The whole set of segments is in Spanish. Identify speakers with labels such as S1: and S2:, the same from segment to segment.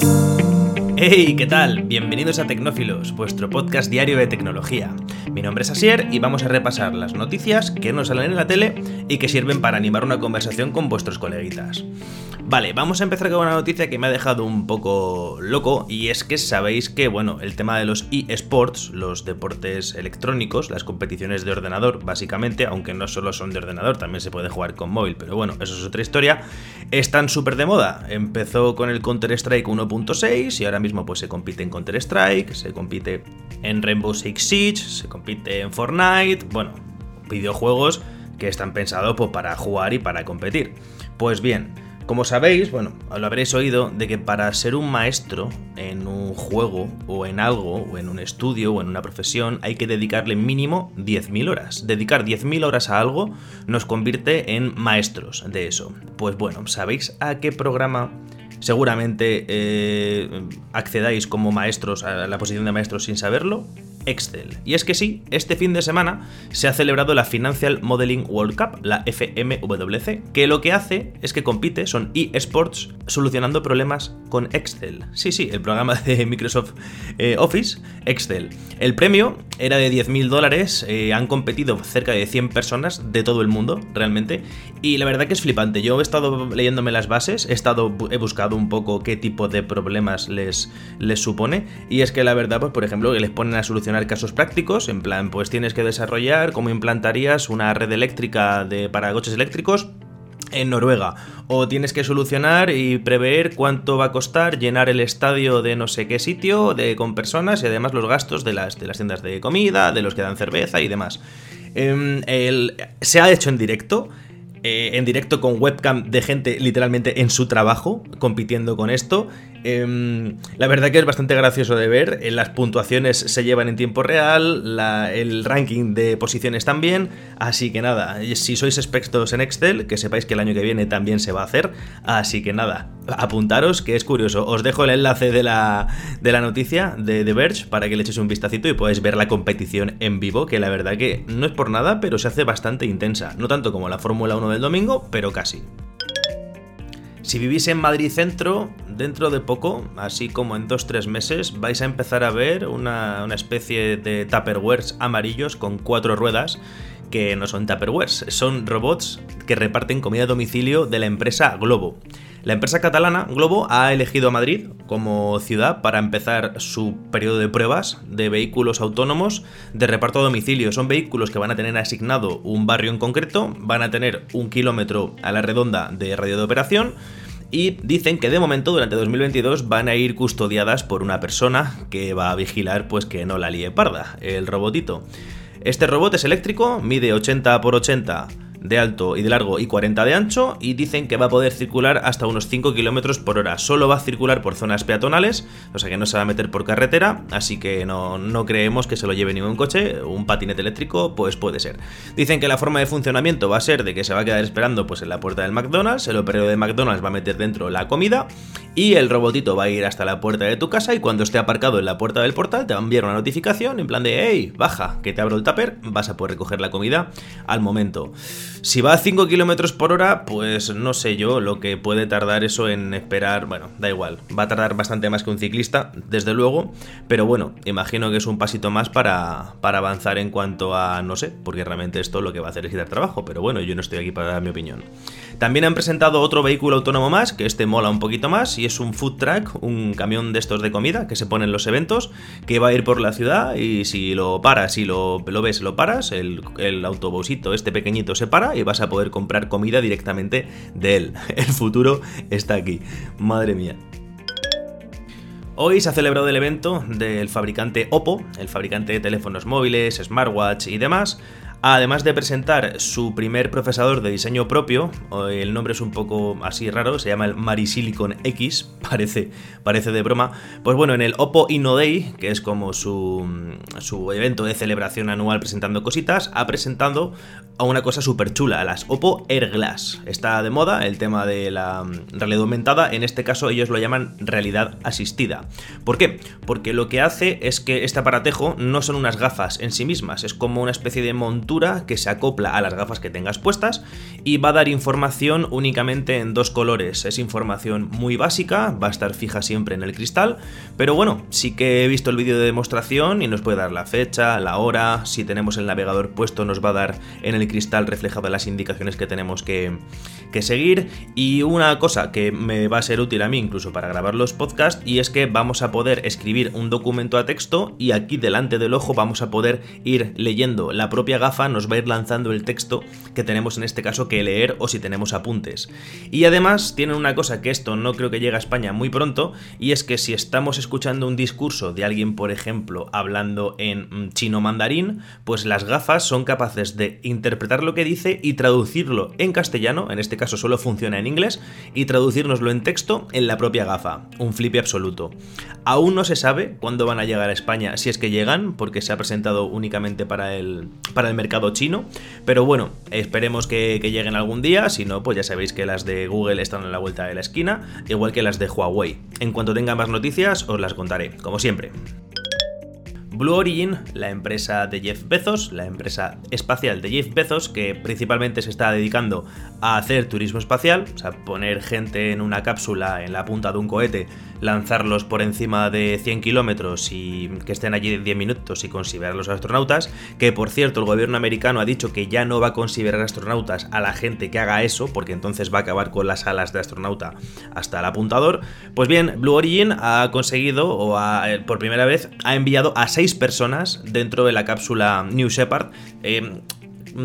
S1: Thank you. Hey, ¿qué tal? Bienvenidos a Tecnófilos, vuestro podcast diario de tecnología. Mi nombre es Asier y vamos a repasar las noticias que nos salen en la tele y que sirven para animar una conversación con vuestros coleguitas. Vale, vamos a empezar con una noticia que me ha dejado un poco loco y es que sabéis que, bueno, el tema de los eSports, los deportes electrónicos, las competiciones de ordenador, básicamente, aunque no solo son de ordenador, también se puede jugar con móvil, pero bueno, eso es otra historia, están súper de moda. Empezó con el Counter-Strike 1.6 y ahora mismo pues se compite en Counter-Strike, se compite en Rainbow Six Siege, se compite en Fortnite, bueno, videojuegos que están pensados pues, para jugar y para competir. Pues bien, como sabéis, bueno, lo habréis oído, de que para ser un maestro en un juego o en algo, o en un estudio o en una profesión, hay que dedicarle mínimo 10.000 horas. Dedicar 10.000 horas a algo nos convierte en maestros de eso. Pues bueno, ¿sabéis a qué programa seguramente eh, accedáis como maestros a la posición de maestros sin saberlo? Excel. Y es que sí, este fin de semana se ha celebrado la Financial Modeling World Cup, la FMWC, que lo que hace es que compite, son eSports, solucionando problemas con Excel. Sí, sí, el programa de Microsoft eh, Office, Excel. El premio era de 10.000 dólares, eh, han competido cerca de 100 personas de todo el mundo, realmente, y la verdad que es flipante. Yo he estado leyéndome las bases, he, estado, he buscado un poco qué tipo de problemas les, les supone, y es que la verdad, pues por ejemplo, que les ponen a solucionar casos prácticos, en plan, pues tienes que desarrollar cómo implantarías una red eléctrica de, para coches eléctricos en Noruega. O tienes que solucionar y prever cuánto va a costar llenar el estadio de no sé qué sitio de, con personas y además los gastos de las, de las tiendas de comida, de los que dan cerveza y demás. Em, se ha hecho en directo. Eh, en directo con webcam de gente literalmente en su trabajo compitiendo con esto Em, la verdad que es bastante gracioso de ver. Eh, las puntuaciones se llevan en tiempo real, el ranking de posiciones también. Así que nada, si sois expertos en Excel, que sepáis que el año que viene también se va a hacer. Así que nada, apuntaros, que es curioso. Os dejo el enlace de la, de la noticia de The Verge para que le echéis un vistacito y podáis ver la competición en vivo, que la verdad que no es por nada, pero se hace bastante intensa. No tanto como la Fórmula 1 del domingo, pero casi. Si vivís en Madrid Centro, dentro de poco, así como en 2-3 meses, vais a empezar a ver una, especie de tupperwares amarillos con cuatro ruedas que no son tupperwares, son robots que reparten comida a domicilio de la empresa Globo. La empresa catalana Globo ha elegido a Madrid como ciudad para empezar su periodo de pruebas de vehículos autónomos de reparto a domicilio. Son vehículos que van a tener asignado un barrio en concreto, van a tener un kilómetro a la redonda de radio de operación y dicen que de momento durante 2022 van a ir custodiadas por una persona que va a vigilar pues que no la líe parda, el robotito. Este robot es eléctrico, mide 80 por 80 de alto y de largo y 40 de ancho y dicen que va a poder circular hasta unos 5 km por hora. Solo va a circular por zonas peatonales, o sea que no se va a meter por carretera, así que no, no creemos que se lo lleve ningún coche, un patinete eléctrico pues puede ser. Dicen que la forma de funcionamiento va a ser de que se va a quedar esperando pues en la puerta del McDonald's, el operador de McDonald's va a meter dentro la comida y el robotito va a ir hasta la puerta de tu casa y cuando esté aparcado en la puerta del portal te va a enviar una notificación en plan de hey, baja, que te abro el tupper, vas a poder recoger la comida al momento. Si va a 5 km por hora, pues no sé yo lo que puede tardar eso en esperar. Bueno, da igual, va a tardar bastante más que un ciclista, desde luego. Pero bueno, imagino que es un pasito más para, para avanzar en cuanto a, no sé, porque realmente esto lo que va a hacer es quitar trabajo. Pero bueno, yo no estoy aquí para dar mi opinión. También han presentado otro vehículo autónomo más, que este mola un poquito más, y es un food truck, un camión de estos de comida que se pone en los eventos, que va a ir por la ciudad y si lo paras, si lo, lo ves, lo paras, el, el autobusito este pequeñito se para y vas a poder comprar comida directamente de él. El futuro está aquí. Madre mía. Hoy se ha celebrado el evento del fabricante Oppo, el fabricante de teléfonos móviles, smartwatch y demás, Además de presentar su primer procesador de diseño propio, el nombre es un poco así raro, se llama el Marisilicon X, parece, parece de broma. Pues bueno, en el Oppo Inno Day, que es como su, su evento de celebración anual presentando cositas, ha presentado a una cosa súper chula, las Oppo Air Glass. Está de moda el tema de la realidad aumentada, en este caso ellos lo llaman realidad asistida. ¿Por qué? Porque lo que hace es que este aparatejo no son unas gafas en sí mismas, es como una especie de montura que se acopla a las gafas que tengas puestas y va a dar información únicamente en dos colores. Es información muy básica, va a estar fija siempre en el cristal, pero bueno, sí que he visto el vídeo de demostración y nos puede dar la fecha, la hora, si tenemos el navegador puesto nos va a dar en el cristal reflejado las indicaciones que tenemos que, que seguir y una cosa que me va a ser útil a mí incluso para grabar los podcasts y es que vamos a poder escribir un documento a texto y aquí delante del ojo vamos a poder ir leyendo. La propia gafa nos va a ir lanzando el texto que tenemos en este caso que leer o si tenemos apuntes. Y además tienen una cosa que esto no creo que llegue a España muy pronto y es que si estamos escuchando un discurso de alguien por ejemplo hablando en mm, chino mandarín, pues las gafas son capaces de interpretar lo que dice y traducirlo en castellano, en este caso solo funciona en inglés, y traducirnoslo en texto en la propia gafa. Un flipe absoluto. Aún no se sabe cuándo van a llegar a España, si es que llegan, porque se ha presentado únicamente para el, para el mercado chino. Pero bueno, esperemos que, que lleguen algún día, si no, pues ya sabéis que las de Google están en la vuelta de la esquina, igual que las de Huawei. En cuanto tenga más noticias, os las contaré, como siempre. Blue Origin, la empresa de Jeff Bezos, la empresa espacial de Jeff Bezos, que principalmente se está dedicando a hacer turismo espacial, o sea, poner gente en una cápsula en la punta de un cohete, lanzarlos por encima de 100 kilómetros y que estén allí 10 minutos y considerar a los astronautas, que por cierto el gobierno americano ha dicho que ya no va a considerar astronautas a la gente que haga eso, porque entonces va a acabar con las alas de astronauta hasta el apuntador, pues bien, Blue Origin ha conseguido, o eh, por primera vez, ha enviado a 6 personas dentro de la cápsula New Shepard. Eh,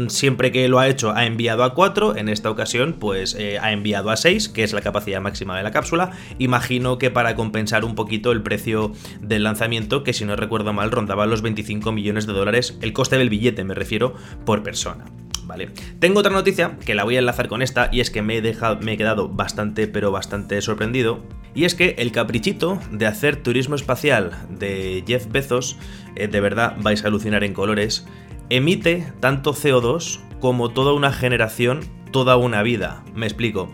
S1: siempre que lo ha hecho ha enviado a 4, en esta ocasión pues eh, ha enviado a 6, que es la capacidad máxima de la cápsula. Imagino que para compensar un poquito el precio del lanzamiento, que si no recuerdo mal rondaba los 25 millones de dólares, el coste del billete me refiero, por persona. Vale. Tengo otra noticia que la voy a enlazar con esta y es que me he, dejado, me he quedado bastante pero bastante sorprendido y es que el caprichito de hacer turismo espacial de Jeff Bezos, eh, de verdad vais a alucinar en colores, emite tanto CO2 como toda una generación, toda una vida. Me explico.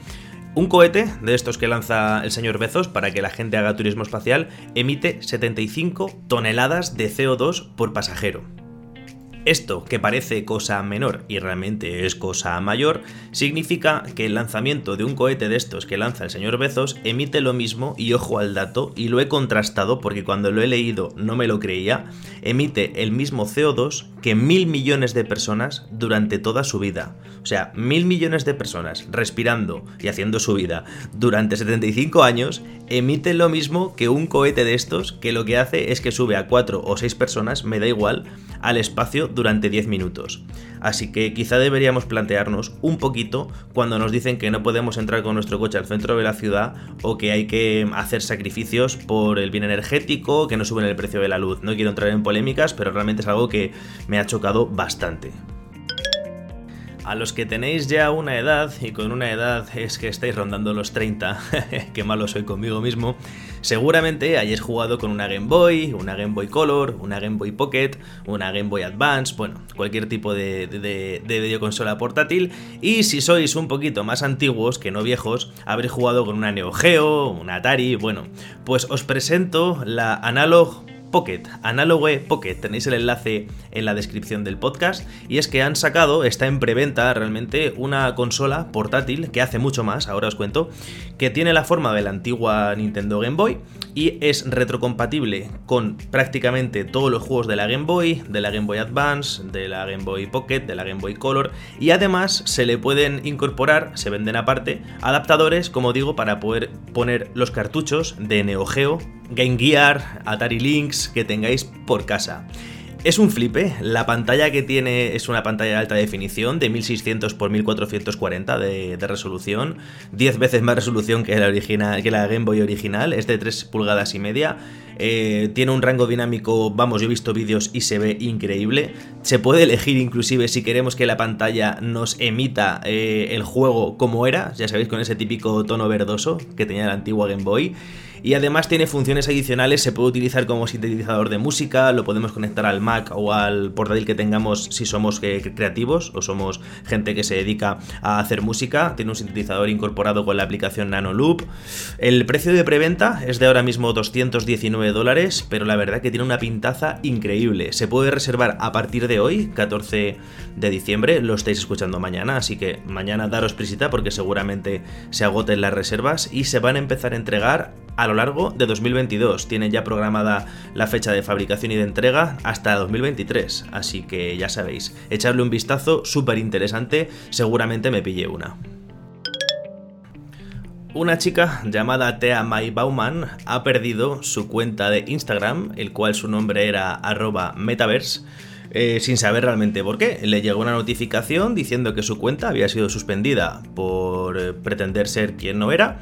S1: Un cohete de estos que lanza el señor Bezos para que la gente haga turismo espacial emite 75 toneladas de CO2 por pasajero. Esto, que parece cosa menor y realmente es cosa mayor, significa que el lanzamiento de un cohete de estos que lanza el señor Bezos emite lo mismo, y ojo al dato, y lo he contrastado porque cuando lo he leído no me lo creía, emite el mismo CO2 que mil millones de personas durante toda su vida. O sea, mil millones de personas respirando y haciendo su vida durante 75 años emite lo mismo que un cohete de estos que lo que hace es que sube a 4 o 6 personas, me da igual, al espacio durante 10 minutos. Así que quizá deberíamos plantearnos un poquito cuando nos dicen que no podemos entrar con nuestro coche al centro de la ciudad o que hay que hacer sacrificios por el bien energético, que no suben el precio de la luz. No quiero entrar en polémicas, pero realmente es algo que me ha chocado bastante. A los que tenéis ya una edad, y con una edad es que estáis rondando los 30, que malo soy conmigo mismo, seguramente hayáis jugado con una Game Boy, una Game Boy Color, una Game Boy Pocket, una Game Boy Advance, bueno, cualquier tipo de, de, de videoconsola portátil, y si sois un poquito más antiguos que no viejos, habréis jugado con una Neo Geo, una Atari, bueno, pues os presento la Analog Pocket, Analogue Pocket, tenéis el enlace en la descripción del podcast, y es que han sacado, está en preventa realmente, una consola portátil que hace mucho más, ahora os cuento, que tiene la forma de la antigua Nintendo Game Boy y es retrocompatible con prácticamente todos los juegos de la Game Boy, de la Game Boy Advance, de la Game Boy Pocket, de la Game Boy Color, y además se le pueden incorporar, se venden aparte, adaptadores, como digo, para poder poner los cartuchos de Neo Geo, Game Gear, Atari Lynx que tengáis por casa. Es un flipe, la pantalla que tiene es una pantalla de alta definición de 1600 x 1440 de, resolución, 10 veces más resolución que la, original, que la Game Boy original, es de 3 pulgadas y media, eh, tiene un rango dinámico, vamos, yo he visto vídeos y se ve increíble, se puede elegir inclusive si queremos que la pantalla nos emita eh, el juego como era, ya sabéis con ese típico tono verdoso que tenía la antigua Game Boy, y además tiene funciones adicionales, se puede utilizar como sintetizador de música, lo podemos conectar al Mac o al portátil que tengamos si somos eh, creativos o somos gente que se dedica a hacer música, tiene un sintetizador incorporado con la aplicación Nano Loop. El precio de preventa es de ahora mismo 219 99 dólares, pero la verdad que tiene una pintaza increíble. Se puede reservar a partir de hoy, 14 de diciembre, lo estáis escuchando mañana, así que mañana daros prisita porque seguramente se agoten las reservas y se van a empezar a entregar a lo largo de 2022. Tienen ya programada la fecha de fabricación y de entrega hasta 2023, así que ya sabéis, echarle un vistazo, súper interesante, seguramente me pille una. Una chica llamada Thea Mai Bauman ha perdido su cuenta de Instagram, el cual su nombre era arroba metaverse, eh, sin saber realmente por qué. Le llegó una notificación diciendo que su cuenta había sido suspendida por pretender ser quien no era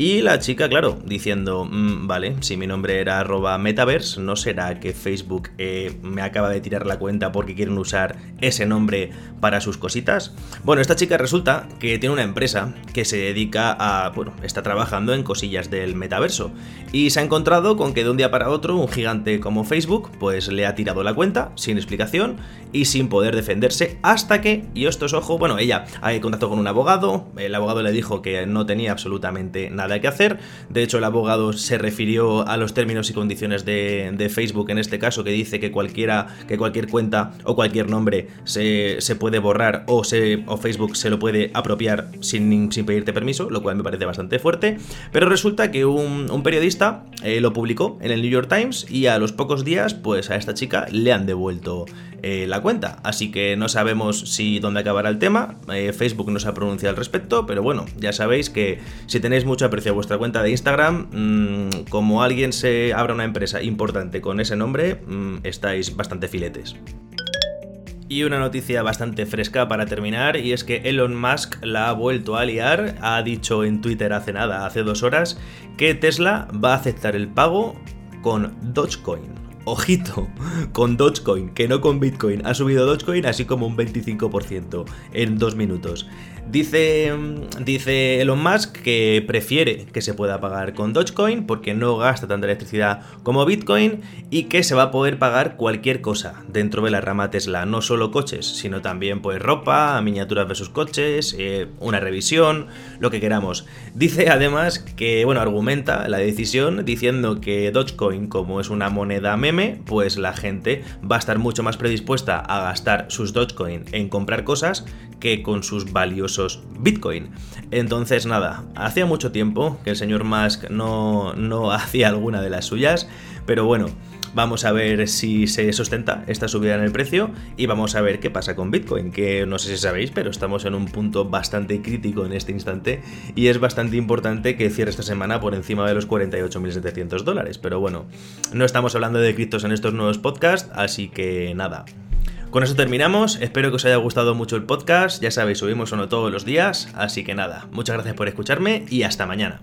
S1: y la chica, claro, diciendo, mm, vale, si mi nombre era arroba metaverse, ¿no será que Facebook eh, me acaba de tirar la cuenta porque quieren usar ese nombre para sus cositas? Bueno, esta chica resulta que tiene una empresa que se dedica a, bueno, está trabajando en cosillas del metaverso y se ha encontrado con que de un día para otro un gigante como Facebook pues le ha tirado la cuenta sin explicación y sin poder defenderse hasta que, y esto es ojo, bueno, ella ha contacto con un abogado, el abogado le dijo que no tenía absolutamente nada que hacer. De hecho, el abogado se refirió a los términos y condiciones de, Facebook en este caso, que dice que cualquiera, que cualquier cuenta o cualquier nombre se, puede borrar o, se, o Facebook se lo puede apropiar sin, sin pedirte permiso, lo cual me parece bastante fuerte. Pero resulta que un, periodista eh, lo publicó en el New York Times y a los pocos días, pues a esta chica le han devuelto eh, la cuenta. Así que no sabemos si dónde acabará el tema. Eh, Facebook no se ha pronunciado al respecto, pero bueno, ya sabéis que si tenéis mucho aprecio a vuestra cuenta de Instagram, mm, como alguien se abra una empresa importante con ese nombre, mm, estáis bastante filetes. Y una noticia bastante fresca para terminar, y es que Elon Musk la ha vuelto a liar, ha dicho en Twitter hace nada, hace dos horas, que Tesla va a aceptar el pago con Dogecoin ojito, con Dogecoin, que no con Bitcoin. Ha subido Dogecoin así como un 25% en dos minutos. Dice, dice Elon Musk que prefiere que se pueda pagar con Dogecoin porque no gasta tanta electricidad como Bitcoin y que se va a poder pagar cualquier cosa dentro de la rama Tesla, no solo coches, sino también pues ropa, miniaturas versus coches, eh, una revisión, lo que queramos. Dice además que, bueno, argumenta la decisión diciendo que Dogecoin, como es una moneda meme, pues la gente va a estar mucho más predispuesta a gastar sus Dogecoin en comprar cosas que con sus valiosos Bitcoin. Entonces nada, hacía mucho tiempo que el señor Musk no, no hacía alguna de las suyas, pero bueno, Vamos a ver si se sustenta esta subida en el precio y vamos a ver qué pasa con Bitcoin, que no sé si sabéis, pero estamos en un punto bastante crítico en este instante y es bastante importante que cierre esta semana por encima de los 48.700 dólares. Pero bueno, no estamos hablando de criptos en estos nuevos podcasts, así que nada. Con eso terminamos, espero que os haya gustado mucho el podcast, ya sabéis, subimos uno todos los días, así que nada, muchas gracias por escucharme y hasta mañana.